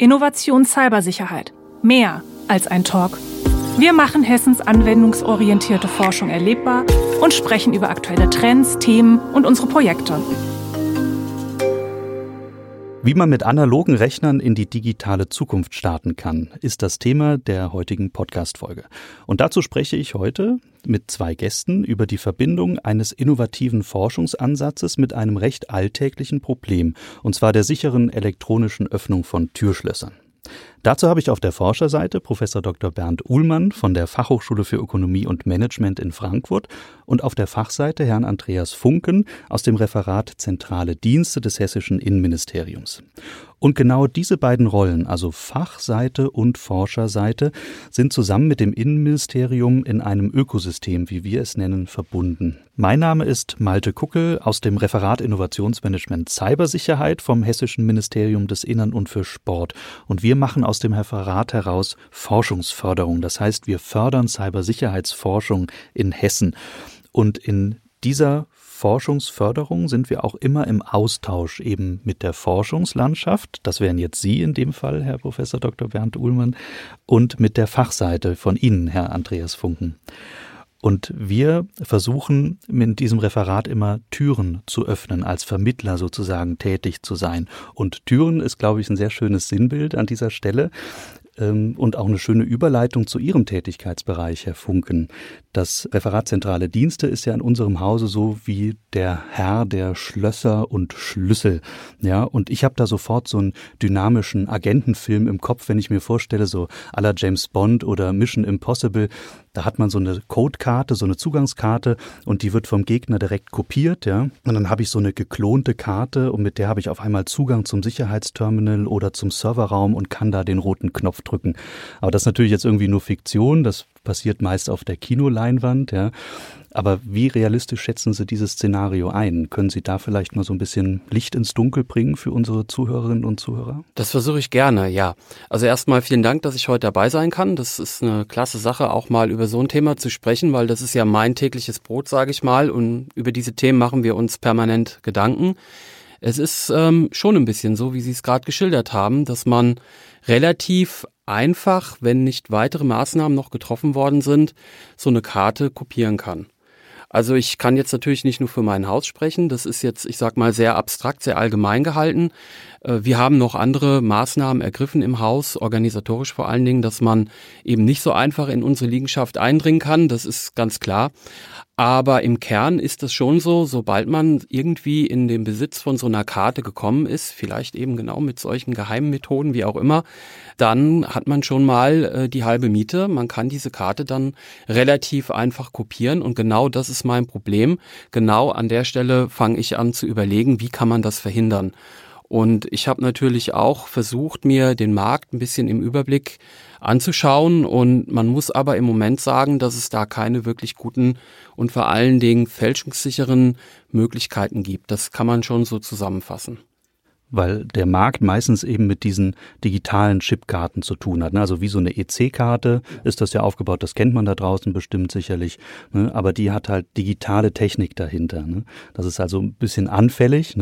Innovation Cybersicherheit. Mehr als ein Talk. Wir machen Hessens anwendungsorientierte Forschung erlebbar und sprechen über aktuelle Trends, Themen und unsere Projekte. Wie man mit analogen Rechnern in die digitale Zukunft starten kann, ist das Thema der heutigen Podcast-Folge. Und dazu spreche ich heute mit zwei Gästen über die Verbindung eines innovativen Forschungsansatzes mit einem recht alltäglichen Problem, und zwar der sicheren elektronischen Öffnung von Türschlössern. Dazu habe ich auf der Forscherseite Professor Dr. Bernd Uhlmann von der Fachhochschule für Ökonomie und Management in Frankfurt und auf der Fachseite Herrn Andreas Funken aus dem Referat Zentrale Dienste des hessischen Innenministeriums. Und genau diese beiden Rollen, also Fachseite und Forscherseite, sind zusammen mit dem Innenministerium in einem Ökosystem, wie wir es nennen, verbunden. Mein Name ist Malte Kuckel aus dem Referat Innovationsmanagement Cybersicherheit vom Hessischen Ministerium des Innern und für Sport. Und wir machen aus dem Referat heraus Forschungsförderung. Das heißt, wir fördern Cybersicherheitsforschung in Hessen. Und in dieser Forschungsförderung sind wir auch immer im Austausch eben mit der Forschungslandschaft. Das wären jetzt Sie in dem Fall, Herr Professor Dr. Bernd Uhlmann, und mit der Fachseite von Ihnen, Herr Andreas Funken. Und wir versuchen mit diesem Referat immer Türen zu öffnen, als Vermittler sozusagen tätig zu sein. Und Türen ist, glaube ich, ein sehr schönes Sinnbild an dieser Stelle ähm, und auch eine schöne Überleitung zu Ihrem Tätigkeitsbereich, Herr Funken. Das Referat Zentrale Dienste ist ja in unserem Hause so wie der Herr der Schlösser und Schlüssel. Ja, und ich habe da sofort so einen dynamischen Agentenfilm im Kopf, wenn ich mir vorstelle, so aller James Bond oder Mission Impossible. Da hat man so eine Codekarte, so eine Zugangskarte und die wird vom Gegner direkt kopiert, ja. Und dann habe ich so eine geklonte Karte und mit der habe ich auf einmal Zugang zum Sicherheitsterminal oder zum Serverraum und kann da den roten Knopf drücken. Aber das ist natürlich jetzt irgendwie nur Fiktion. Das passiert meist auf der Kinoleinwand, ja. Aber wie realistisch schätzen Sie dieses Szenario ein? Können Sie da vielleicht mal so ein bisschen Licht ins Dunkel bringen für unsere Zuhörerinnen und Zuhörer? Das versuche ich gerne, ja. Also erstmal vielen Dank, dass ich heute dabei sein kann. Das ist eine klasse Sache, auch mal über so ein Thema zu sprechen, weil das ist ja mein tägliches Brot, sage ich mal. Und über diese Themen machen wir uns permanent Gedanken. Es ist ähm, schon ein bisschen so, wie Sie es gerade geschildert haben, dass man relativ einfach, wenn nicht weitere Maßnahmen noch getroffen worden sind, so eine Karte kopieren kann. Also ich kann jetzt natürlich nicht nur für mein Haus sprechen. Das ist jetzt, ich sag mal, sehr abstrakt, sehr allgemein gehalten. Äh, wir haben noch andere Maßnahmen ergriffen im Haus, organisatorisch vor allen Dingen, dass man eben nicht so einfach in unsere Liegenschaft eindringen kann. Das ist ganz klar. Aber im Kern ist es schon so, sobald man irgendwie in den Besitz von so einer Karte gekommen ist, vielleicht eben genau mit solchen geheimen Methoden, wie auch immer, dann hat man schon mal äh, die halbe Miete. Man kann diese Karte dann relativ einfach kopieren und genau das ist mein Problem. Genau an der Stelle fange ich an zu überlegen, wie kann man das verhindern. Und ich habe natürlich auch versucht, mir den Markt ein bisschen im Überblick anzuschauen. Und man muss aber im Moment sagen, dass es da keine wirklich guten und vor allen Dingen fälschungssicheren Möglichkeiten gibt. Das kann man schon so zusammenfassen weil der Markt meistens eben mit diesen digitalen Chipkarten zu tun hat. Ne? Also wie so eine EC-Karte ist das ja aufgebaut, das kennt man da draußen bestimmt sicherlich, ne? aber die hat halt digitale Technik dahinter. Ne? Das ist also ein bisschen anfällig.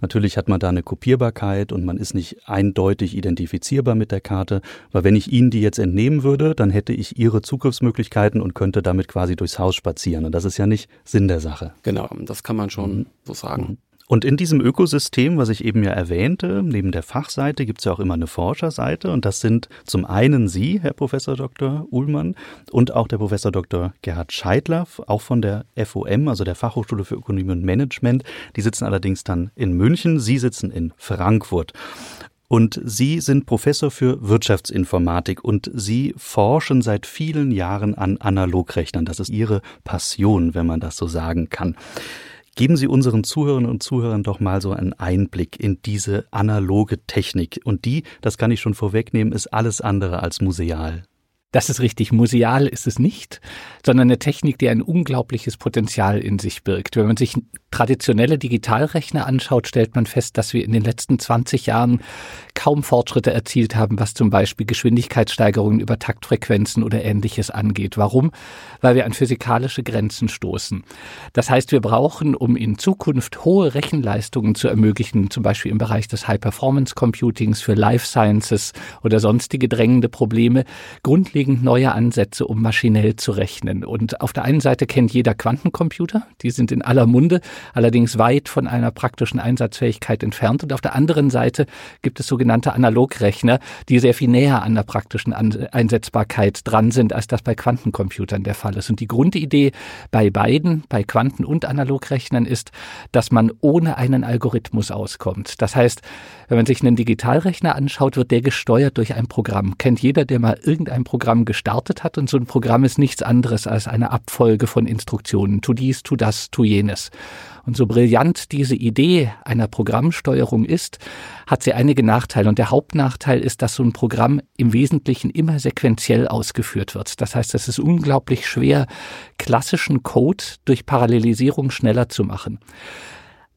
Natürlich hat man da eine Kopierbarkeit und man ist nicht eindeutig identifizierbar mit der Karte, weil wenn ich Ihnen die jetzt entnehmen würde, dann hätte ich Ihre Zugriffsmöglichkeiten und könnte damit quasi durchs Haus spazieren. Und das ist ja nicht Sinn der Sache. Genau, das kann man schon mhm. so sagen. Mhm. Und in diesem Ökosystem, was ich eben ja erwähnte, neben der Fachseite gibt es ja auch immer eine Forscherseite. Und das sind zum einen Sie, Herr Professor Dr. Uhlmann, und auch der Professor Dr. Gerhard Scheidler, auch von der FOM, also der Fachhochschule für Ökonomie und Management. Die sitzen allerdings dann in München, Sie sitzen in Frankfurt. Und Sie sind Professor für Wirtschaftsinformatik und Sie forschen seit vielen Jahren an Analogrechnern. Das ist Ihre Passion, wenn man das so sagen kann. Geben Sie unseren Zuhörerinnen und Zuhörern doch mal so einen Einblick in diese analoge Technik. Und die, das kann ich schon vorwegnehmen, ist alles andere als museal. Das ist richtig. Museal ist es nicht, sondern eine Technik, die ein unglaubliches Potenzial in sich birgt. Wenn man sich traditionelle Digitalrechner anschaut, stellt man fest, dass wir in den letzten 20 Jahren kaum Fortschritte erzielt haben, was zum Beispiel Geschwindigkeitssteigerungen über Taktfrequenzen oder ähnliches angeht. Warum? Weil wir an physikalische Grenzen stoßen. Das heißt, wir brauchen, um in Zukunft hohe Rechenleistungen zu ermöglichen, zum Beispiel im Bereich des High-Performance-Computings für Life Sciences oder sonstige drängende Probleme, grundlegend neue Ansätze, um maschinell zu rechnen. Und auf der einen Seite kennt jeder Quantencomputer, die sind in aller Munde, allerdings weit von einer praktischen Einsatzfähigkeit entfernt. Und auf der anderen Seite gibt es sogenannte Analogrechner, die sehr viel näher an der praktischen Einsetzbarkeit dran sind, als das bei Quantencomputern der Fall ist. Und die Grundidee bei beiden, bei Quanten- und Analogrechnern ist, dass man ohne einen Algorithmus auskommt. Das heißt, wenn man sich einen Digitalrechner anschaut, wird der gesteuert durch ein Programm. Kennt jeder, der mal irgendein Programm gestartet hat. Und so ein Programm ist nichts anderes als eine Abfolge von Instruktionen. Tu dies, tu das, tu jenes. Und so brillant diese Idee einer Programmsteuerung ist, hat sie einige Nachteile. Und der Hauptnachteil ist, dass so ein Programm im Wesentlichen immer sequenziell ausgeführt wird. Das heißt, es ist unglaublich schwer, klassischen Code durch Parallelisierung schneller zu machen.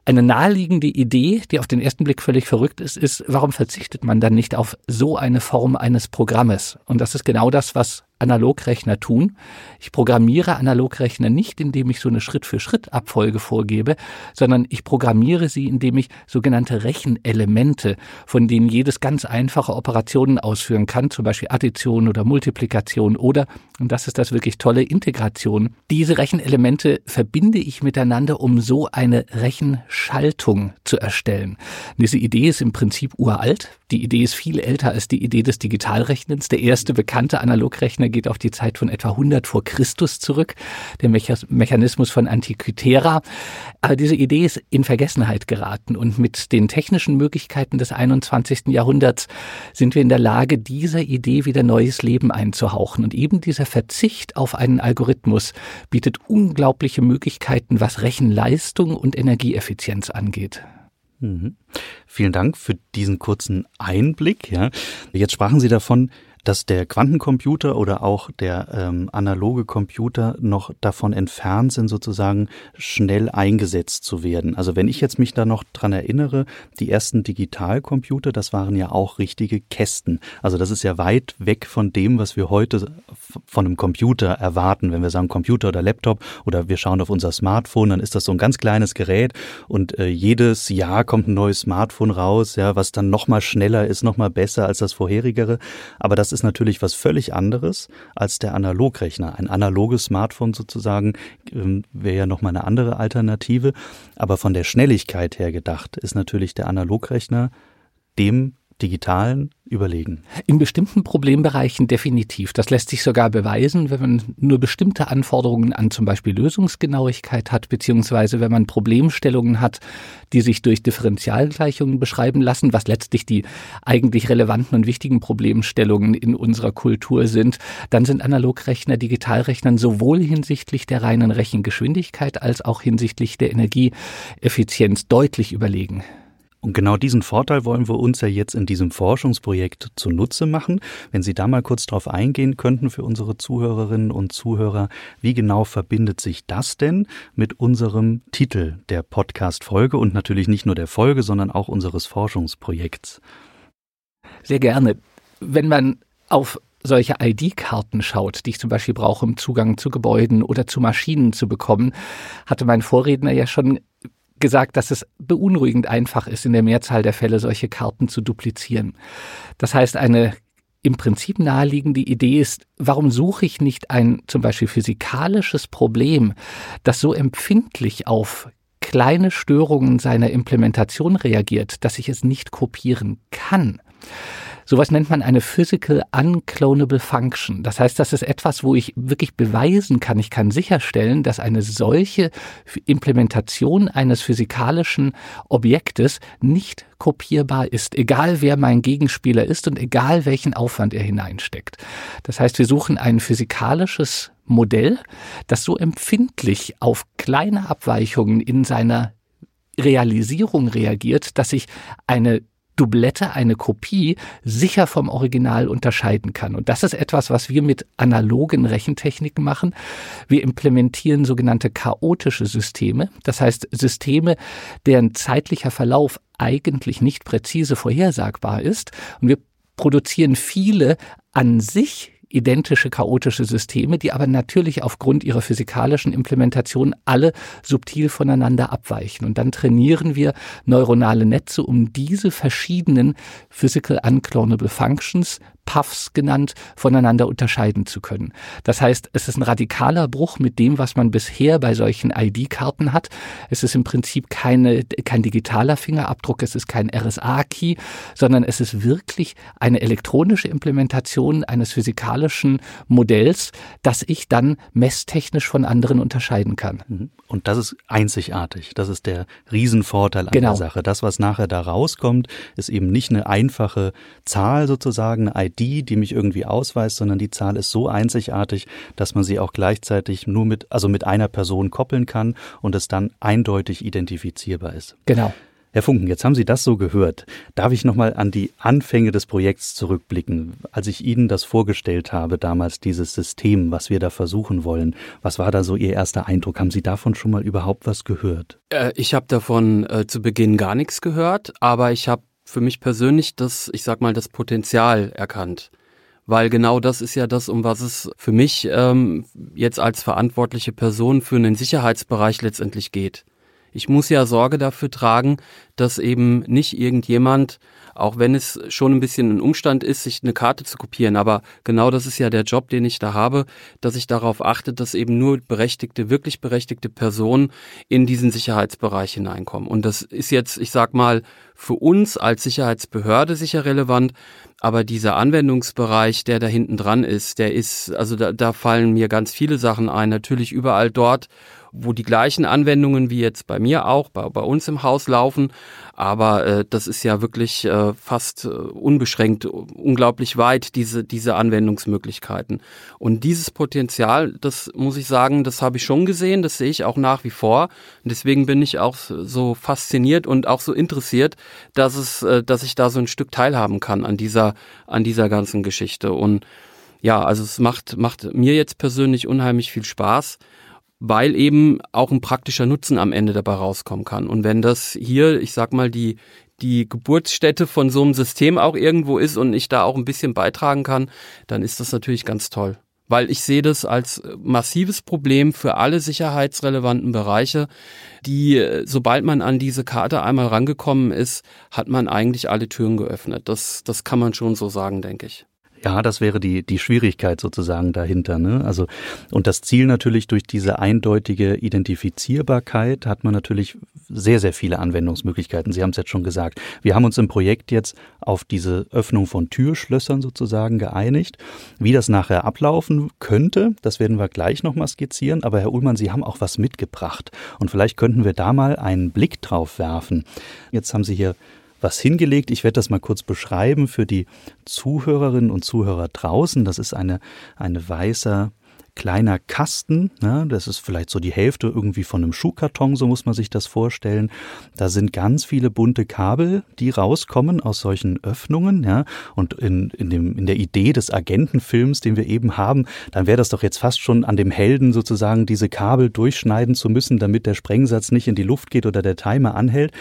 Eine naheliegende Idee, die auf den ersten Blick völlig verrückt ist, ist, warum verzichtet man dann nicht auf so eine Form eines Programmes? Und das ist genau das, was Analogrechner tun. Ich programmiere Analogrechner nicht, indem ich so eine Schritt-für-Schritt-Abfolge vorgebe, sondern ich programmiere sie, indem ich sogenannte Rechenelemente, von denen jedes ganz einfache Operationen ausführen kann, zum Beispiel Addition oder Multiplikation oder, und das ist das wirklich tolle, Integration. Diese Rechenelemente verbinde ich miteinander, um so eine Rechenschaltung zu erstellen. Diese Idee ist im Prinzip uralt. Die Idee ist viel älter als die Idee des Digitalrechnens. Der erste bekannte Analogrechner geht auf die Zeit von etwa 100 vor Christus zurück, der Mechanismus von Antikythera. Aber diese Idee ist in Vergessenheit geraten und mit den technischen Möglichkeiten des 21. Jahrhunderts sind wir in der Lage, dieser Idee wieder neues Leben einzuhauchen. Und eben dieser Verzicht auf einen Algorithmus bietet unglaubliche Möglichkeiten, was Rechenleistung und Energieeffizienz angeht. Mhm. Vielen Dank für diesen kurzen Einblick. Ja. Jetzt sprachen Sie davon, dass der Quantencomputer oder auch der ähm, analoge Computer noch davon entfernt sind, sozusagen schnell eingesetzt zu werden. Also wenn ich jetzt mich da noch dran erinnere, die ersten Digitalcomputer, das waren ja auch richtige Kästen. Also das ist ja weit weg von dem, was wir heute von einem Computer erwarten. Wenn wir sagen Computer oder Laptop oder wir schauen auf unser Smartphone, dann ist das so ein ganz kleines Gerät und äh, jedes Jahr kommt ein neues Smartphone raus, ja, was dann noch mal schneller ist, noch mal besser als das vorherigere. Aber das ist natürlich was völlig anderes als der Analogrechner. Ein analoges Smartphone sozusagen ähm, wäre ja nochmal eine andere Alternative. Aber von der Schnelligkeit her gedacht ist natürlich der Analogrechner dem digitalen überlegen. In bestimmten Problembereichen definitiv. Das lässt sich sogar beweisen, wenn man nur bestimmte Anforderungen an zum Beispiel Lösungsgenauigkeit hat, beziehungsweise wenn man Problemstellungen hat, die sich durch Differentialgleichungen beschreiben lassen, was letztlich die eigentlich relevanten und wichtigen Problemstellungen in unserer Kultur sind, dann sind Analogrechner Digitalrechnern sowohl hinsichtlich der reinen Rechengeschwindigkeit als auch hinsichtlich der Energieeffizienz deutlich überlegen. Und genau diesen Vorteil wollen wir uns ja jetzt in diesem Forschungsprojekt zunutze machen. Wenn Sie da mal kurz drauf eingehen könnten für unsere Zuhörerinnen und Zuhörer, wie genau verbindet sich das denn mit unserem Titel der Podcast-Folge und natürlich nicht nur der Folge, sondern auch unseres Forschungsprojekts? Sehr gerne. Wenn man auf solche ID-Karten schaut, die ich zum Beispiel brauche, um Zugang zu Gebäuden oder zu Maschinen zu bekommen, hatte mein Vorredner ja schon gesagt, dass es beunruhigend einfach ist, in der Mehrzahl der Fälle solche Karten zu duplizieren. Das heißt, eine im Prinzip naheliegende Idee ist, warum suche ich nicht ein zum Beispiel physikalisches Problem, das so empfindlich auf kleine Störungen seiner Implementation reagiert, dass ich es nicht kopieren kann. Sowas nennt man eine Physical Unclonable Function. Das heißt, das ist etwas, wo ich wirklich beweisen kann, ich kann sicherstellen, dass eine solche Implementation eines physikalischen Objektes nicht kopierbar ist, egal wer mein Gegenspieler ist und egal welchen Aufwand er hineinsteckt. Das heißt, wir suchen ein physikalisches Modell, das so empfindlich auf kleine Abweichungen in seiner Realisierung reagiert, dass ich eine Doublette, eine Kopie, sicher vom Original unterscheiden kann. Und das ist etwas, was wir mit analogen Rechentechniken machen. Wir implementieren sogenannte chaotische Systeme. Das heißt Systeme, deren zeitlicher Verlauf eigentlich nicht präzise vorhersagbar ist. Und wir produzieren viele an sich identische chaotische Systeme, die aber natürlich aufgrund ihrer physikalischen Implementation alle subtil voneinander abweichen. Und dann trainieren wir neuronale Netze, um diese verschiedenen Physical Unclonable Functions Puffs genannt, voneinander unterscheiden zu können. Das heißt, es ist ein radikaler Bruch mit dem, was man bisher bei solchen ID-Karten hat. Es ist im Prinzip keine, kein digitaler Fingerabdruck, es ist kein RSA-Key, sondern es ist wirklich eine elektronische Implementation eines physikalischen Modells, das ich dann messtechnisch von anderen unterscheiden kann. Mhm. Und das ist einzigartig. Das ist der Riesenvorteil an genau. der Sache. Das, was nachher da rauskommt, ist eben nicht eine einfache Zahl sozusagen, eine ID, die mich irgendwie ausweist, sondern die Zahl ist so einzigartig, dass man sie auch gleichzeitig nur mit, also mit einer Person koppeln kann und es dann eindeutig identifizierbar ist. Genau. Herr Funken, jetzt haben Sie das so gehört. Darf ich nochmal an die Anfänge des Projekts zurückblicken? Als ich Ihnen das vorgestellt habe, damals dieses System, was wir da versuchen wollen, was war da so Ihr erster Eindruck? Haben Sie davon schon mal überhaupt was gehört? Äh, ich habe davon äh, zu Beginn gar nichts gehört, aber ich habe für mich persönlich das, ich sag mal, das Potenzial erkannt. Weil genau das ist ja das, um was es für mich ähm, jetzt als verantwortliche Person für einen Sicherheitsbereich letztendlich geht. Ich muss ja Sorge dafür tragen, dass eben nicht irgendjemand auch wenn es schon ein bisschen ein Umstand ist, sich eine Karte zu kopieren. Aber genau das ist ja der Job, den ich da habe, dass ich darauf achte, dass eben nur berechtigte, wirklich berechtigte Personen in diesen Sicherheitsbereich hineinkommen. Und das ist jetzt, ich sag mal, für uns als Sicherheitsbehörde sicher relevant, aber dieser Anwendungsbereich, der da hinten dran ist, der ist, also da, da fallen mir ganz viele Sachen ein. Natürlich überall dort, wo die gleichen Anwendungen wie jetzt bei mir auch, bei, bei uns im Haus laufen. Aber äh, das ist ja wirklich äh, fast äh, unbeschränkt, unglaublich weit, diese, diese Anwendungsmöglichkeiten. Und dieses Potenzial, das muss ich sagen, das habe ich schon gesehen, das sehe ich auch nach wie vor. Und deswegen bin ich auch so fasziniert und auch so interessiert, dass es, äh, dass ich da so ein Stück teilhaben kann an dieser, an dieser ganzen Geschichte. Und ja, also es macht, macht mir jetzt persönlich unheimlich viel Spaß weil eben auch ein praktischer Nutzen am Ende dabei rauskommen kann. Und wenn das hier, ich sag mal, die, die Geburtsstätte von so einem System auch irgendwo ist und ich da auch ein bisschen beitragen kann, dann ist das natürlich ganz toll. Weil ich sehe das als massives Problem für alle sicherheitsrelevanten Bereiche, die, sobald man an diese Karte einmal rangekommen ist, hat man eigentlich alle Türen geöffnet. Das, das kann man schon so sagen, denke ich. Ja, das wäre die, die Schwierigkeit sozusagen dahinter. Ne? Also, und das Ziel natürlich durch diese eindeutige Identifizierbarkeit hat man natürlich sehr, sehr viele Anwendungsmöglichkeiten. Sie haben es jetzt schon gesagt. Wir haben uns im Projekt jetzt auf diese Öffnung von Türschlössern sozusagen geeinigt. Wie das nachher ablaufen könnte, das werden wir gleich nochmal skizzieren. Aber Herr Ullmann, Sie haben auch was mitgebracht. Und vielleicht könnten wir da mal einen Blick drauf werfen. Jetzt haben Sie hier was hingelegt. Ich werde das mal kurz beschreiben für die Zuhörerinnen und Zuhörer draußen. Das ist eine, eine weißer kleiner Kasten, ne, das ist vielleicht so die Hälfte irgendwie von einem Schuhkarton, so muss man sich das vorstellen. Da sind ganz viele bunte Kabel, die rauskommen aus solchen Öffnungen, ja, und in, in, dem, in der Idee des Agentenfilms, den wir eben haben, dann wäre das doch jetzt fast schon an dem Helden sozusagen, diese Kabel durchschneiden zu müssen, damit der Sprengsatz nicht in die Luft geht oder der Timer anhält.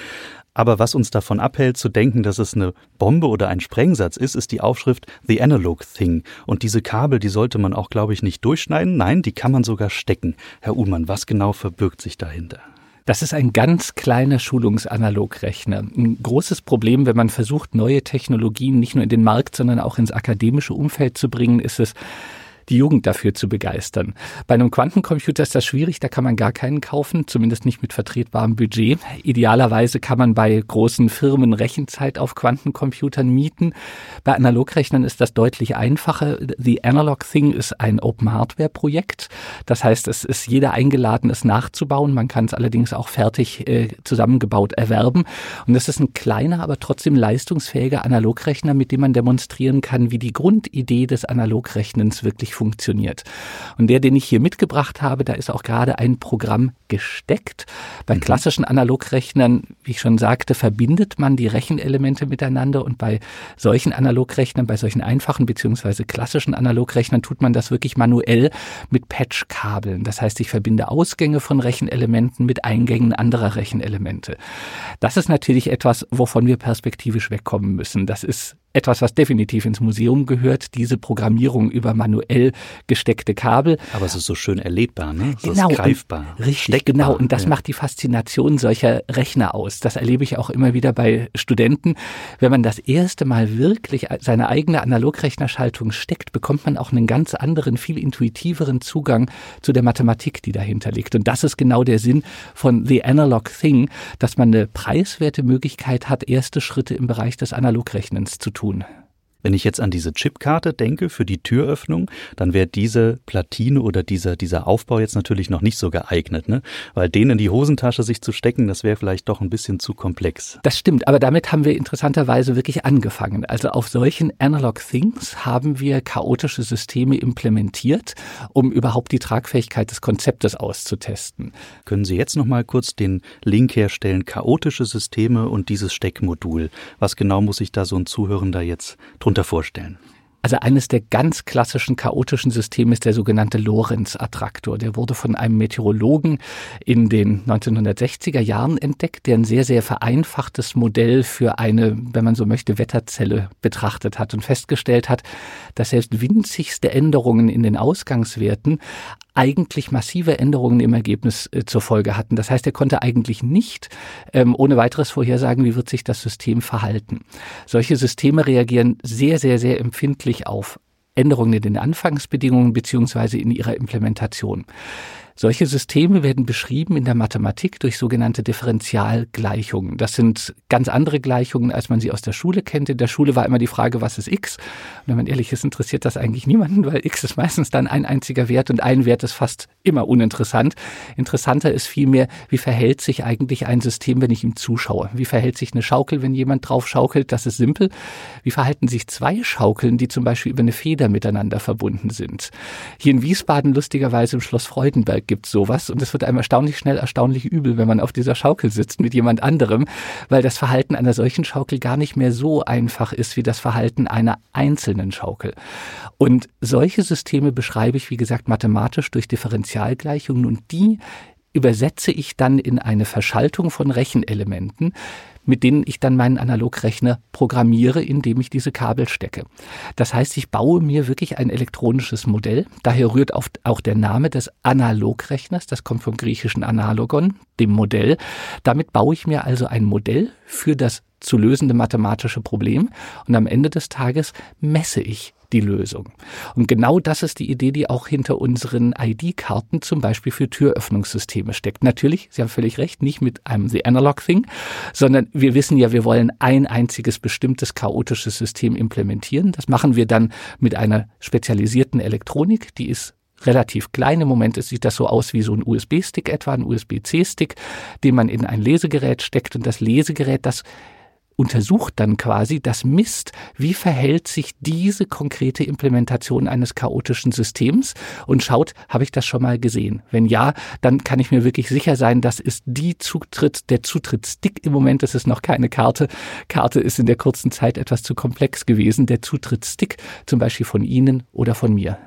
Aber was uns davon abhält, zu denken, dass es eine Bombe oder ein Sprengsatz ist, ist die Aufschrift The Analog Thing. Und diese Kabel, die sollte man auch, glaube ich, nicht durchschneiden. Nein, die kann man sogar stecken. Herr Uhlmann, was genau verbirgt sich dahinter? Das ist ein ganz kleiner Schulungsanalogrechner. Ein großes Problem, wenn man versucht, neue Technologien nicht nur in den Markt, sondern auch ins akademische Umfeld zu bringen, ist es, die Jugend dafür zu begeistern. Bei einem Quantencomputer ist das schwierig, da kann man gar keinen kaufen, zumindest nicht mit vertretbarem Budget. Idealerweise kann man bei großen Firmen Rechenzeit auf Quantencomputern mieten. Bei Analogrechnern ist das deutlich einfacher. The Analog Thing ist ein Open Hardware Projekt. Das heißt, es ist jeder eingeladen, es nachzubauen. Man kann es allerdings auch fertig äh, zusammengebaut erwerben. Und das ist ein kleiner, aber trotzdem leistungsfähiger Analogrechner, mit dem man demonstrieren kann, wie die Grundidee des Analogrechnens wirklich wirklich funktioniert. Und der, den ich hier mitgebracht habe, da ist auch gerade ein Programm gesteckt. Bei mhm. klassischen Analogrechnern, wie ich schon sagte, verbindet man die Rechenelemente miteinander und bei solchen Analogrechnern, bei solchen einfachen beziehungsweise klassischen Analogrechnern tut man das wirklich manuell mit Patchkabeln. Das heißt, ich verbinde Ausgänge von Rechenelementen mit Eingängen anderer Rechenelemente. Das ist natürlich etwas, wovon wir perspektivisch wegkommen müssen. Das ist etwas, was definitiv ins Museum gehört, diese Programmierung über manuell gesteckte Kabel. Aber es ist so schön erlebbar, ne? Es genau, ist greifbar. Richtig, steckbar. genau. Und das ja. macht die Faszination solcher Rechner aus. Das erlebe ich auch immer wieder bei Studenten. Wenn man das erste Mal wirklich seine eigene Analogrechnerschaltung steckt, bekommt man auch einen ganz anderen, viel intuitiveren Zugang zu der Mathematik, die dahinter liegt. Und das ist genau der Sinn von The Analog Thing, dass man eine preiswerte Möglichkeit hat, erste Schritte im Bereich des Analogrechnens zu tun tun. Wenn ich jetzt an diese Chipkarte denke für die Türöffnung, dann wäre diese Platine oder dieser, dieser Aufbau jetzt natürlich noch nicht so geeignet, ne? Weil den in die Hosentasche sich zu stecken, das wäre vielleicht doch ein bisschen zu komplex. Das stimmt, aber damit haben wir interessanterweise wirklich angefangen. Also auf solchen Analog Things haben wir chaotische Systeme implementiert, um überhaupt die Tragfähigkeit des Konzeptes auszutesten. Können Sie jetzt noch mal kurz den Link herstellen, chaotische Systeme und dieses Steckmodul? Was genau muss sich da so ein Zuhörender jetzt drunter darunter vorstellen? Also eines der ganz klassischen chaotischen Systeme ist der sogenannte Lorentz-Attraktor. Der wurde von einem Meteorologen in den 1960er Jahren entdeckt, der ein sehr, sehr vereinfachtes Modell für eine, wenn man so möchte, Wetterzelle betrachtet hat und festgestellt hat, dass selbst winzigste Änderungen in den Ausgangswerten eigentlich massive Änderungen im Ergebnis äh, zur Folge hatten. Das heißt, er konnte eigentlich nicht ähm, ohne weiteres vorhersagen, wie wird sich das System verhalten. Solche Systeme reagieren sehr, sehr, sehr empfindlich auf Änderungen in den Anfangsbedingungen beziehungsweise in ihrer Implementation. Solche Systeme werden beschrieben in der Mathematik durch sogenannte Differentialgleichungen. Das sind ganz andere Gleichungen, als man sie aus der Schule kennt. In der Schule war immer die Frage, was ist x? Und wenn man ehrlich ist, interessiert das eigentlich niemanden, weil x ist meistens dann ein einziger Wert und ein Wert ist fast immer uninteressant. Interessanter ist vielmehr, wie verhält sich eigentlich ein System, wenn ich ihm zuschaue? Wie verhält sich eine Schaukel, wenn jemand drauf schaukelt? Das ist simpel. Wie verhalten sich zwei Schaukeln, die zum Beispiel über eine Feder miteinander verbunden sind? Hier in Wiesbaden lustigerweise im Schloss Freudenberg gibt sowas und es wird einem erstaunlich schnell erstaunlich übel, wenn man auf dieser Schaukel sitzt mit jemand anderem, weil das Verhalten einer solchen Schaukel gar nicht mehr so einfach ist wie das Verhalten einer einzelnen Schaukel. Und solche Systeme beschreibe ich, wie gesagt, mathematisch durch Differentialgleichungen und die übersetze ich dann in eine Verschaltung von Rechenelementen, mit denen ich dann meinen Analogrechner programmiere, indem ich diese Kabel stecke. Das heißt, ich baue mir wirklich ein elektronisches Modell. Daher rührt auch der Name des Analogrechners, das kommt vom griechischen Analogon, dem Modell. Damit baue ich mir also ein Modell für das zu lösende mathematische Problem und am Ende des Tages messe ich die Lösung. Und genau das ist die Idee, die auch hinter unseren ID-Karten zum Beispiel für Türöffnungssysteme steckt. Natürlich, Sie haben völlig recht, nicht mit einem The Analog Thing, sondern wir wissen ja, wir wollen ein einziges bestimmtes chaotisches System implementieren. Das machen wir dann mit einer spezialisierten Elektronik, die ist relativ klein. Im Moment sieht das so aus wie so ein USB-Stick etwa, ein USB-C-Stick, den man in ein Lesegerät steckt und das Lesegerät, das untersucht dann quasi, das misst, wie verhält sich diese konkrete Implementation eines chaotischen Systems und schaut, habe ich das schon mal gesehen? Wenn ja, dann kann ich mir wirklich sicher sein, das ist die Zutritt, der Zutrittsstick im Moment, das ist noch keine Karte. Karte ist in der kurzen Zeit etwas zu komplex gewesen. Der Zutrittsstick zum Beispiel von Ihnen oder von mir.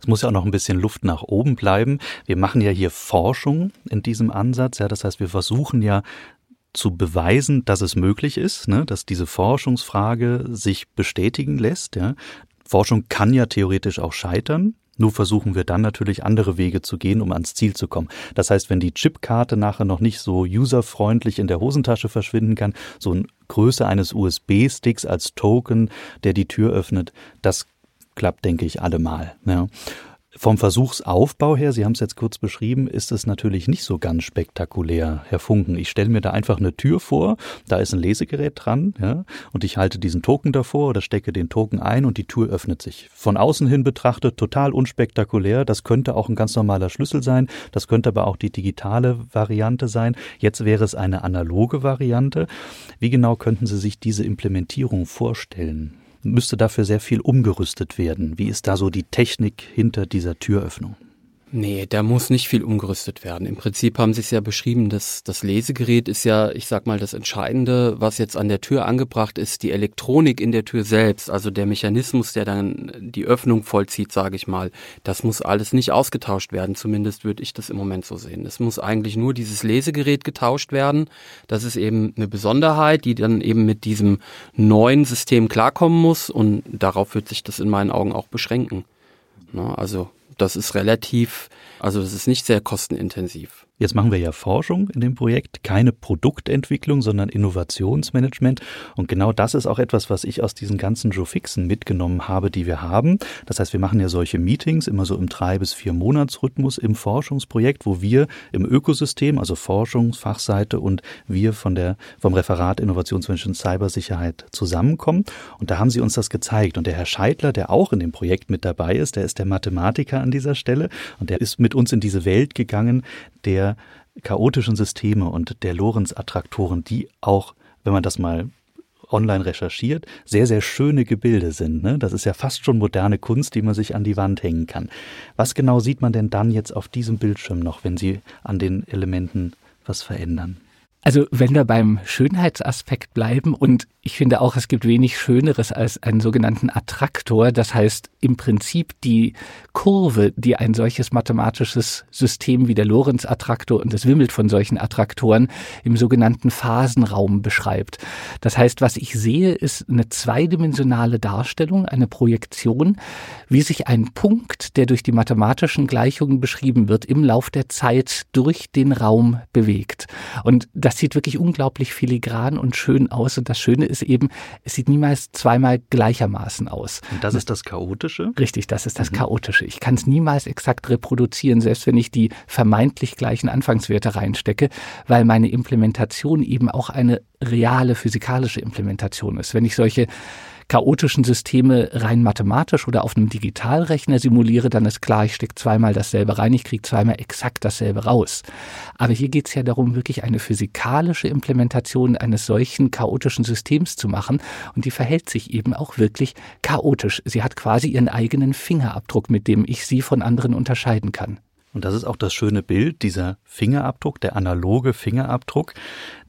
Es muss ja auch noch ein bisschen Luft nach oben bleiben. Wir machen ja hier Forschung in diesem Ansatz. Ja, das heißt, wir versuchen ja zu beweisen, dass es möglich ist, ne, dass diese Forschungsfrage sich bestätigen lässt. Ja. Forschung kann ja theoretisch auch scheitern. Nur versuchen wir dann natürlich andere Wege zu gehen, um ans Ziel zu kommen. Das heißt, wenn die Chipkarte nachher noch nicht so userfreundlich in der Hosentasche verschwinden kann, so eine Größe eines USB-Sticks als Token, der die Tür öffnet, das klappt, denke ich, allemal. Ja. Vom Versuchsaufbau her, Sie haben es jetzt kurz beschrieben, ist es natürlich nicht so ganz spektakulär, Herr Funken. Ich stelle mir da einfach eine Tür vor, da ist ein Lesegerät dran, ja, und ich halte diesen Token davor oder stecke den Token ein und die Tür öffnet sich. Von außen hin betrachtet total unspektakulär. Das könnte auch ein ganz normaler Schlüssel sein, das könnte aber auch die digitale Variante sein. Jetzt wäre es eine analoge Variante. Wie genau könnten Sie sich diese Implementierung vorstellen? Müsste dafür sehr viel umgerüstet werden. Wie ist da so die Technik hinter dieser Türöffnung? Nee, da muss nicht viel umgerüstet werden. Im Prinzip haben Sie es ja beschrieben, dass das Lesegerät ist ja, ich sag mal, das Entscheidende, was jetzt an der Tür angebracht ist, die Elektronik in der Tür selbst, also der Mechanismus, der dann die Öffnung vollzieht, sage ich mal. Das muss alles nicht ausgetauscht werden, zumindest würde ich das im Moment so sehen. Es muss eigentlich nur dieses Lesegerät getauscht werden. Das ist eben eine Besonderheit, die dann eben mit diesem neuen System klarkommen muss und darauf wird sich das in meinen Augen auch beschränken. Also das ist relativ, also das ist nicht sehr kostenintensiv. Jetzt machen wir ja Forschung in dem Projekt, keine Produktentwicklung, sondern Innovationsmanagement. Und genau das ist auch etwas, was ich aus diesen ganzen Joe Fixen mitgenommen habe, die wir haben. Das heißt, wir machen ja solche Meetings immer so im drei bis vier Monatsrhythmus im Forschungsprojekt, wo wir im Ökosystem, also Forschungsfachseite und wir von der, vom Referat Innovationsmanagement Cybersicherheit zusammenkommen. Und da haben sie uns das gezeigt. Und der Herr Scheidler, der auch in dem Projekt mit dabei ist, der ist der Mathematiker an dieser Stelle und der ist mit uns in diese Welt gegangen, der chaotischen Systeme und der Lorenz-Attraktoren, die auch, wenn man das mal online recherchiert, sehr, sehr schöne Gebilde sind. Ne? Das ist ja fast schon moderne Kunst, die man sich an die Wand hängen kann. Was genau sieht man denn dann jetzt auf diesem Bildschirm noch, wenn Sie an den Elementen was verändern? Also wenn wir beim Schönheitsaspekt bleiben und ich finde auch, es gibt wenig Schöneres als einen sogenannten Attraktor. Das heißt, im Prinzip die Kurve, die ein solches mathematisches System wie der Lorenz-Attraktor und es wimmelt von solchen Attraktoren im sogenannten Phasenraum beschreibt. Das heißt, was ich sehe, ist eine zweidimensionale Darstellung, eine Projektion, wie sich ein Punkt, der durch die mathematischen Gleichungen beschrieben wird, im Lauf der Zeit durch den Raum bewegt. Und das sieht wirklich unglaublich filigran und schön aus. Und das Schöne ist eben, es sieht niemals zweimal gleichermaßen aus. Und das ist das Chaotische? Richtig, das ist das mhm. Chaotische. Ich kann es niemals exakt reproduzieren, selbst wenn ich die vermeintlich gleichen Anfangswerte reinstecke, weil meine Implementation eben auch eine reale physikalische Implementation ist. Wenn ich solche chaotischen Systeme rein mathematisch oder auf einem Digitalrechner simuliere, dann ist klar, ich stecke zweimal dasselbe rein, ich kriege zweimal exakt dasselbe raus. Aber hier geht es ja darum, wirklich eine physikalische Implementation eines solchen chaotischen Systems zu machen und die verhält sich eben auch wirklich chaotisch. Sie hat quasi ihren eigenen Fingerabdruck, mit dem ich sie von anderen unterscheiden kann. Und das ist auch das schöne Bild, dieser Fingerabdruck, der analoge Fingerabdruck,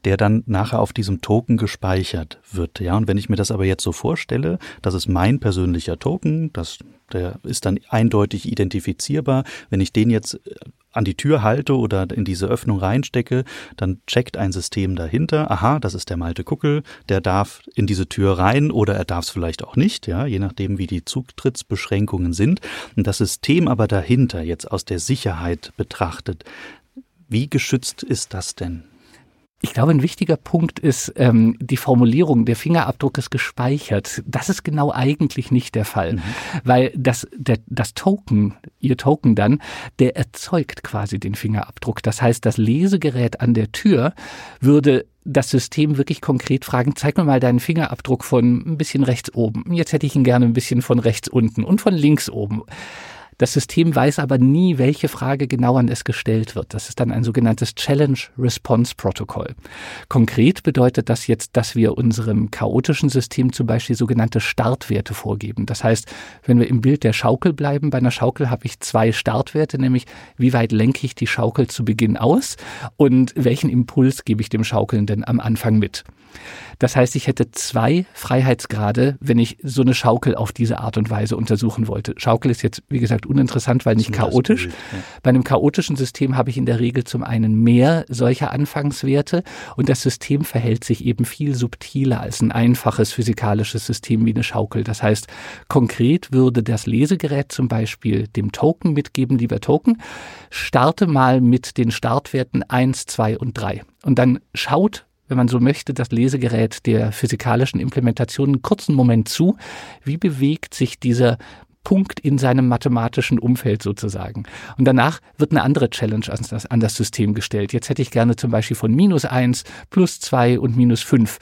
der dann nachher auf diesem Token gespeichert wird. Ja, und wenn ich mir das aber jetzt so vorstelle, das ist mein persönlicher Token, das, der ist dann eindeutig identifizierbar. Wenn ich den jetzt an die Tür halte oder in diese Öffnung reinstecke, dann checkt ein System dahinter, aha, das ist der Malte Kuckel, der darf in diese Tür rein oder er darf es vielleicht auch nicht, ja, je nachdem, wie die Zugtrittsbeschränkungen sind. Und das System aber dahinter, jetzt aus der Sicherheit betrachtet, wie geschützt ist das denn? Ich glaube, ein wichtiger Punkt ist ähm, die Formulierung, der Fingerabdruck ist gespeichert. Das ist genau eigentlich nicht der Fall, mhm. weil das, der, das Token, Ihr Token dann, der erzeugt quasi den Fingerabdruck. Das heißt, das Lesegerät an der Tür würde das System wirklich konkret fragen, zeig mir mal deinen Fingerabdruck von ein bisschen rechts oben. Jetzt hätte ich ihn gerne ein bisschen von rechts unten und von links oben. Das System weiß aber nie, welche Frage genau an es gestellt wird. Das ist dann ein sogenanntes Challenge Response Protocol. Konkret bedeutet das jetzt, dass wir unserem chaotischen System zum Beispiel sogenannte Startwerte vorgeben. Das heißt, wenn wir im Bild der Schaukel bleiben, bei einer Schaukel habe ich zwei Startwerte, nämlich wie weit lenke ich die Schaukel zu Beginn aus und welchen Impuls gebe ich dem Schaukelnden am Anfang mit. Das heißt, ich hätte zwei Freiheitsgrade, wenn ich so eine Schaukel auf diese Art und Weise untersuchen wollte. Schaukel ist jetzt, wie gesagt, uninteressant, weil nicht chaotisch. Bild, ja. Bei einem chaotischen System habe ich in der Regel zum einen mehr solcher Anfangswerte und das System verhält sich eben viel subtiler als ein einfaches physikalisches System wie eine Schaukel. Das heißt, konkret würde das Lesegerät zum Beispiel dem Token mitgeben, lieber Token, starte mal mit den Startwerten eins, zwei und drei Und dann schaut wenn man so möchte, das Lesegerät der physikalischen Implementation einen kurzen Moment zu. Wie bewegt sich dieser Punkt in seinem mathematischen Umfeld sozusagen. Und danach wird eine andere Challenge an das, an das System gestellt. Jetzt hätte ich gerne zum Beispiel von minus eins, plus zwei und minus fünf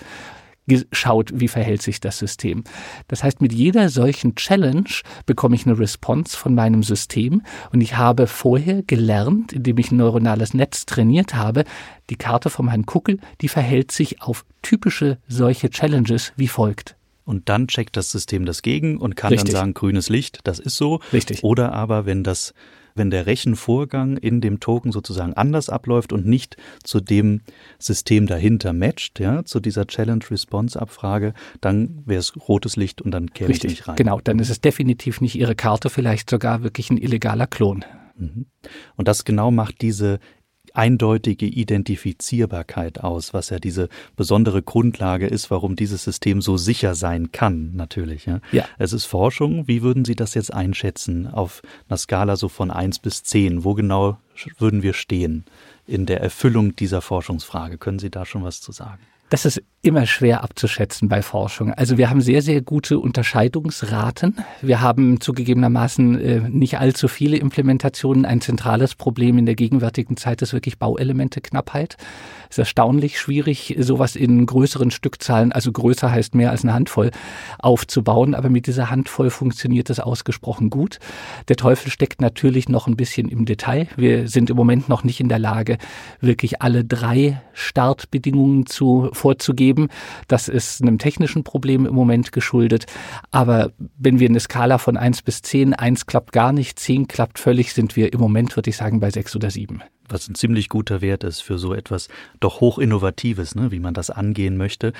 geschaut, wie verhält sich das System. Das heißt, mit jeder solchen Challenge bekomme ich eine Response von meinem System und ich habe vorher gelernt, indem ich ein neuronales Netz trainiert habe, die Karte vom Herrn Kuckel, die verhält sich auf typische solche Challenges wie folgt. und dann checkt das System das gegen und kann Richtig. dann sagen, grünes Licht, das ist so. Richtig. Oder aber, wenn das wenn der Rechenvorgang in dem Token sozusagen anders abläuft und nicht zu dem System dahinter matcht, ja, zu dieser Challenge-Response-Abfrage, dann wäre es rotes Licht und dann käme ich nicht rein. genau. Dann ist es definitiv nicht Ihre Karte, vielleicht sogar wirklich ein illegaler Klon. Mhm. Und das genau macht diese eindeutige Identifizierbarkeit aus, was ja diese besondere Grundlage ist, warum dieses System so sicher sein kann, natürlich. Ja. Ja. Es ist Forschung. Wie würden Sie das jetzt einschätzen auf einer Skala so von eins bis zehn? Wo genau würden wir stehen in der Erfüllung dieser Forschungsfrage? Können Sie da schon was zu sagen? Das ist immer schwer abzuschätzen bei Forschung. Also wir haben sehr, sehr gute Unterscheidungsraten. Wir haben zugegebenermaßen äh, nicht allzu viele Implementationen. Ein zentrales Problem in der gegenwärtigen Zeit ist wirklich Bauelementeknappheit. Es ist erstaunlich schwierig, sowas in größeren Stückzahlen, also größer heißt mehr als eine Handvoll, aufzubauen. Aber mit dieser Handvoll funktioniert es ausgesprochen gut. Der Teufel steckt natürlich noch ein bisschen im Detail. Wir sind im Moment noch nicht in der Lage, wirklich alle drei Startbedingungen zu vorzugeben. Das ist einem technischen Problem im Moment geschuldet. Aber wenn wir eine Skala von eins bis zehn, eins klappt gar nicht, zehn klappt völlig, sind wir im Moment, würde ich sagen, bei sechs oder sieben was ein ziemlich guter Wert ist für so etwas doch hoch innovatives, ne, wie man das angehen möchte.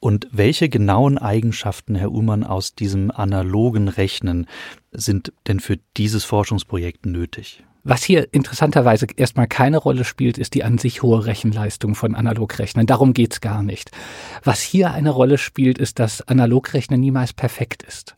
Und welche genauen Eigenschaften, Herr Ullmann, aus diesem analogen Rechnen sind denn für dieses Forschungsprojekt nötig? Was hier interessanterweise erstmal keine Rolle spielt, ist die an sich hohe Rechenleistung von Analogrechnern. Darum geht's gar nicht. Was hier eine Rolle spielt, ist, dass Analogrechner niemals perfekt ist.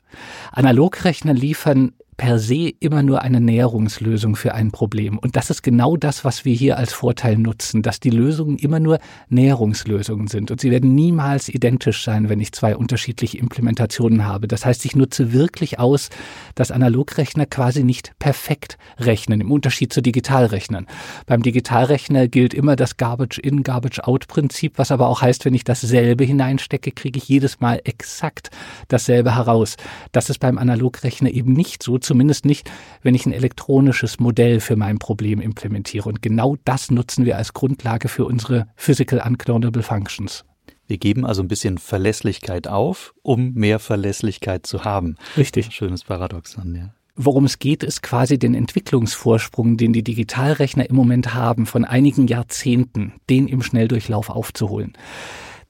Analogrechner liefern per se immer nur eine Näherungslösung für ein Problem. Und das ist genau das, was wir hier als Vorteil nutzen, dass die Lösungen immer nur Näherungslösungen sind. Und sie werden niemals identisch sein, wenn ich zwei unterschiedliche Implementationen habe. Das heißt, ich nutze wirklich aus, dass Analogrechner quasi nicht perfekt rechnen, im Unterschied zu Digitalrechnern. Beim Digitalrechner gilt immer das Garbage-in, Garbage-out-Prinzip, was aber auch heißt, wenn ich dasselbe hineinstecke, kriege ich jedes Mal exakt dasselbe heraus. Das ist beim Analogrechner eben nicht so, zumindest nicht, wenn ich ein elektronisches Modell für mein Problem implementiere. Und genau das nutzen wir als Grundlage für unsere Physical Unclonable Functions. Wir geben also ein bisschen Verlässlichkeit auf, um mehr Verlässlichkeit zu haben. Richtig. Schönes Paradoxon, ja. Worum es geht, ist quasi den Entwicklungsvorsprung, den die Digitalrechner im Moment haben, von einigen Jahrzehnten, den im Schnelldurchlauf aufzuholen.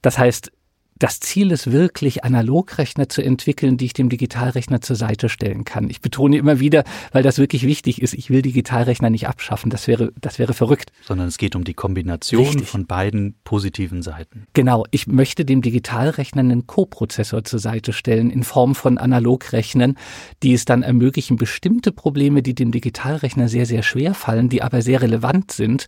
Das heißt, das Ziel ist wirklich, Analogrechner zu entwickeln, die ich dem Digitalrechner zur Seite stellen kann. Ich betone immer wieder, weil das wirklich wichtig ist, ich will Digitalrechner nicht abschaffen. Das wäre, das wäre verrückt. Sondern es geht um die Kombination Richtig. von beiden positiven Seiten. Genau. Ich möchte dem Digitalrechner einen Coprozessor zur Seite stellen in Form von Analogrechnern, die es dann ermöglichen, bestimmte Probleme, die dem Digitalrechner sehr, sehr schwer fallen, die aber sehr relevant sind,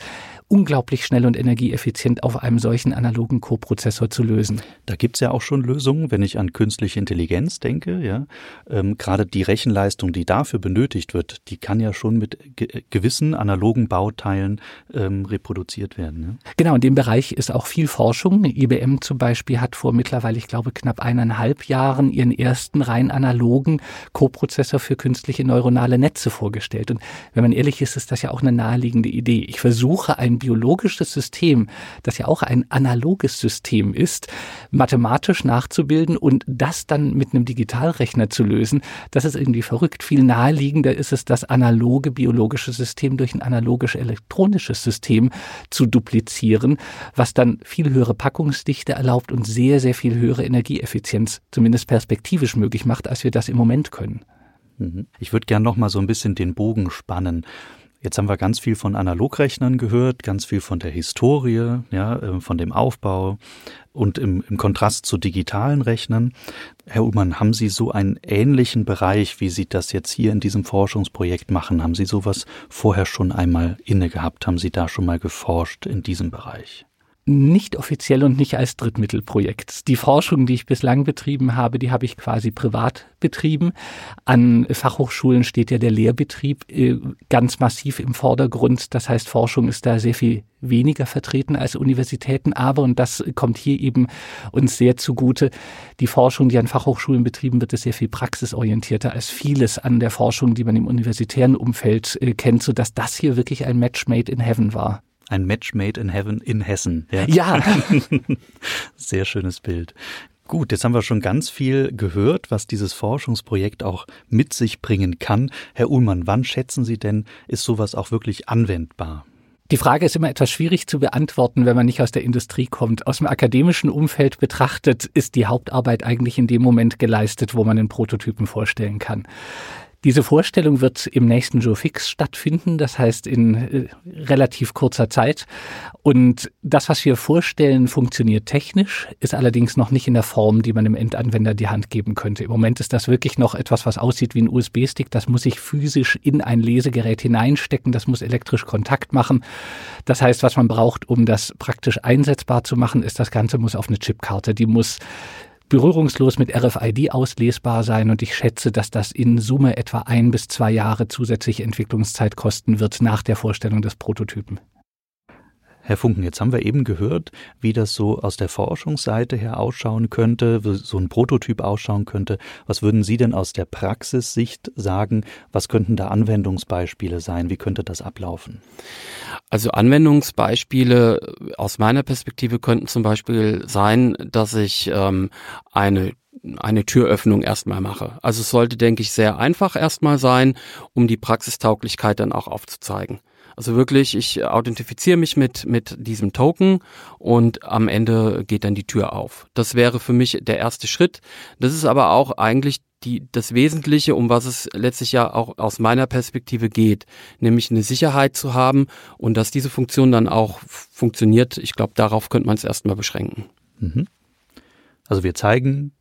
unglaublich schnell und energieeffizient auf einem solchen analogen Coprozessor zu lösen. Da gibt es ja auch schon Lösungen, wenn ich an künstliche Intelligenz denke. Ja, ähm, gerade die Rechenleistung, die dafür benötigt wird, die kann ja schon mit ge gewissen analogen Bauteilen ähm, reproduziert werden. Ja? Genau, in dem Bereich ist auch viel Forschung. IBM zum Beispiel hat vor mittlerweile, ich glaube, knapp eineinhalb Jahren ihren ersten rein analogen Coprozessor für künstliche neuronale Netze vorgestellt. Und wenn man ehrlich ist, ist das ja auch eine naheliegende Idee. Ich versuche ein biologisches System, das ja auch ein analoges System ist, mathematisch nachzubilden und das dann mit einem Digitalrechner zu lösen, das ist irgendwie verrückt. Viel naheliegender ist es, das analoge biologische System durch ein analogisch-elektronisches System zu duplizieren, was dann viel höhere Packungsdichte erlaubt und sehr, sehr viel höhere Energieeffizienz, zumindest perspektivisch möglich macht, als wir das im Moment können. Mhm. Ich würde gern noch mal so ein bisschen den Bogen spannen. Jetzt haben wir ganz viel von Analogrechnern gehört, ganz viel von der Historie, ja, äh, von dem Aufbau und im, im Kontrast zu digitalen Rechnern. Herr Ullmann, haben Sie so einen ähnlichen Bereich, wie Sie das jetzt hier in diesem Forschungsprojekt machen? Haben Sie sowas vorher schon einmal inne gehabt? Haben Sie da schon mal geforscht in diesem Bereich? Nicht offiziell und nicht als Drittmittelprojekt. Die Forschung, die ich bislang betrieben habe, die habe ich quasi privat betrieben. An Fachhochschulen steht ja der Lehrbetrieb äh, ganz massiv im Vordergrund. Das heißt, Forschung ist da sehr viel weniger vertreten als Universitäten. Aber, und das kommt hier eben uns sehr zugute, die Forschung, die an Fachhochschulen betrieben wird, ist sehr viel praxisorientierter als vieles an der Forschung, die man im universitären Umfeld äh, kennt, sodass das hier wirklich ein Match made in heaven war. Ein Match made in heaven in Hessen. Ja. ja. Sehr schönes Bild. Gut, jetzt haben wir schon ganz viel gehört, was dieses Forschungsprojekt auch mit sich bringen kann. Herr Uhlmann, wann schätzen Sie denn, ist sowas auch wirklich anwendbar? Die Frage ist immer etwas schwierig zu beantworten, wenn man nicht aus der Industrie kommt. Aus dem akademischen Umfeld betrachtet ist die Hauptarbeit eigentlich in dem Moment geleistet, wo man den Prototypen vorstellen kann. Diese Vorstellung wird im nächsten Joe Fix stattfinden, das heißt in äh, relativ kurzer Zeit. Und das, was wir vorstellen, funktioniert technisch, ist allerdings noch nicht in der Form, die man dem Endanwender die Hand geben könnte. Im Moment ist das wirklich noch etwas, was aussieht wie ein USB-Stick. Das muss ich physisch in ein Lesegerät hineinstecken, das muss elektrisch Kontakt machen. Das heißt, was man braucht, um das praktisch einsetzbar zu machen, ist, das Ganze muss auf eine Chipkarte. Die muss berührungslos mit RFID auslesbar sein und ich schätze, dass das in Summe etwa ein bis zwei Jahre zusätzliche Entwicklungszeit kosten wird nach der Vorstellung des Prototypen. Herr Funken, jetzt haben wir eben gehört, wie das so aus der Forschungsseite her ausschauen könnte, so ein Prototyp ausschauen könnte. Was würden Sie denn aus der Praxissicht sagen? Was könnten da Anwendungsbeispiele sein? Wie könnte das ablaufen? Also Anwendungsbeispiele aus meiner Perspektive könnten zum Beispiel sein, dass ich ähm, eine eine Türöffnung erstmal mache. Also es sollte, denke ich, sehr einfach erstmal sein, um die Praxistauglichkeit dann auch aufzuzeigen. Also wirklich, ich authentifiziere mich mit, mit diesem Token und am Ende geht dann die Tür auf. Das wäre für mich der erste Schritt. Das ist aber auch eigentlich die, das Wesentliche, um was es letztlich ja auch aus meiner Perspektive geht, nämlich eine Sicherheit zu haben und dass diese Funktion dann auch funktioniert. Ich glaube, darauf könnte man es erstmal beschränken. Mhm. Also wir zeigen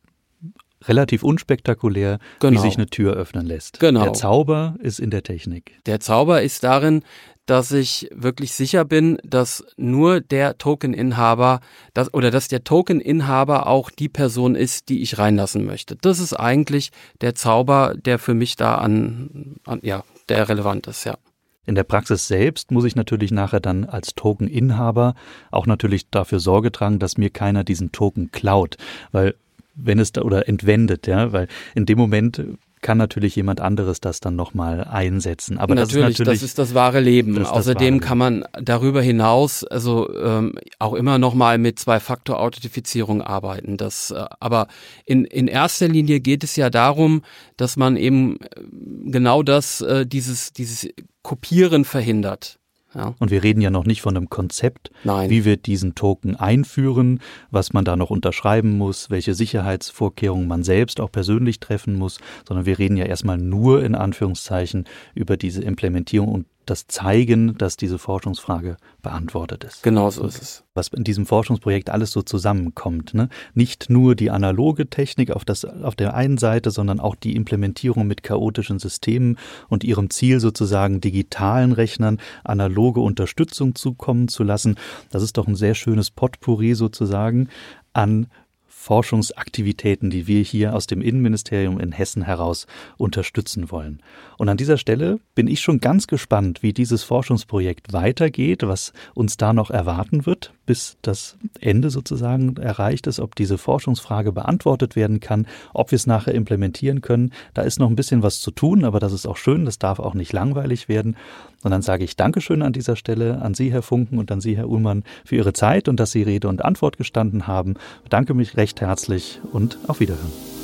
relativ unspektakulär, genau. wie sich eine Tür öffnen lässt. Genau. Der Zauber ist in der Technik. Der Zauber ist darin, dass ich wirklich sicher bin, dass nur der Tokeninhaber oder dass der Tokeninhaber auch die Person ist, die ich reinlassen möchte. Das ist eigentlich der Zauber, der für mich da an, an ja, der relevant ist, ja. In der Praxis selbst muss ich natürlich nachher dann als Tokeninhaber auch natürlich dafür Sorge tragen, dass mir keiner diesen Token klaut, weil wenn es da oder entwendet, ja, weil in dem Moment kann natürlich jemand anderes das dann nochmal einsetzen. Aber natürlich, das ist natürlich das ist das wahre Leben. Außerdem kann man darüber hinaus also ähm, auch immer nochmal mit Zwei-Faktor-Authentifizierung arbeiten. Das, äh, aber in, in erster Linie geht es ja darum, dass man eben äh, genau das, äh, dieses, dieses Kopieren verhindert. Ja. Und wir reden ja noch nicht von einem Konzept, Nein. wie wir diesen Token einführen, was man da noch unterschreiben muss, welche Sicherheitsvorkehrungen man selbst auch persönlich treffen muss, sondern wir reden ja erstmal nur in Anführungszeichen über diese Implementierung und das Zeigen, dass diese Forschungsfrage beantwortet ist. Genau so ist es. Was in diesem Forschungsprojekt alles so zusammenkommt. Ne? Nicht nur die analoge Technik auf, das, auf der einen Seite, sondern auch die Implementierung mit chaotischen Systemen und ihrem Ziel sozusagen digitalen Rechnern analoge Unterstützung zukommen zu lassen. Das ist doch ein sehr schönes Potpourri sozusagen an Forschungsaktivitäten, die wir hier aus dem Innenministerium in Hessen heraus unterstützen wollen. Und an dieser Stelle bin ich schon ganz gespannt, wie dieses Forschungsprojekt weitergeht, was uns da noch erwarten wird, bis das Ende sozusagen erreicht ist, ob diese Forschungsfrage beantwortet werden kann, ob wir es nachher implementieren können. Da ist noch ein bisschen was zu tun, aber das ist auch schön, das darf auch nicht langweilig werden. Und dann sage ich Dankeschön an dieser Stelle an Sie, Herr Funken, und an Sie, Herr Ullmann, für Ihre Zeit und dass Sie Rede und Antwort gestanden haben. Ich bedanke mich recht herzlich und auf Wiederhören.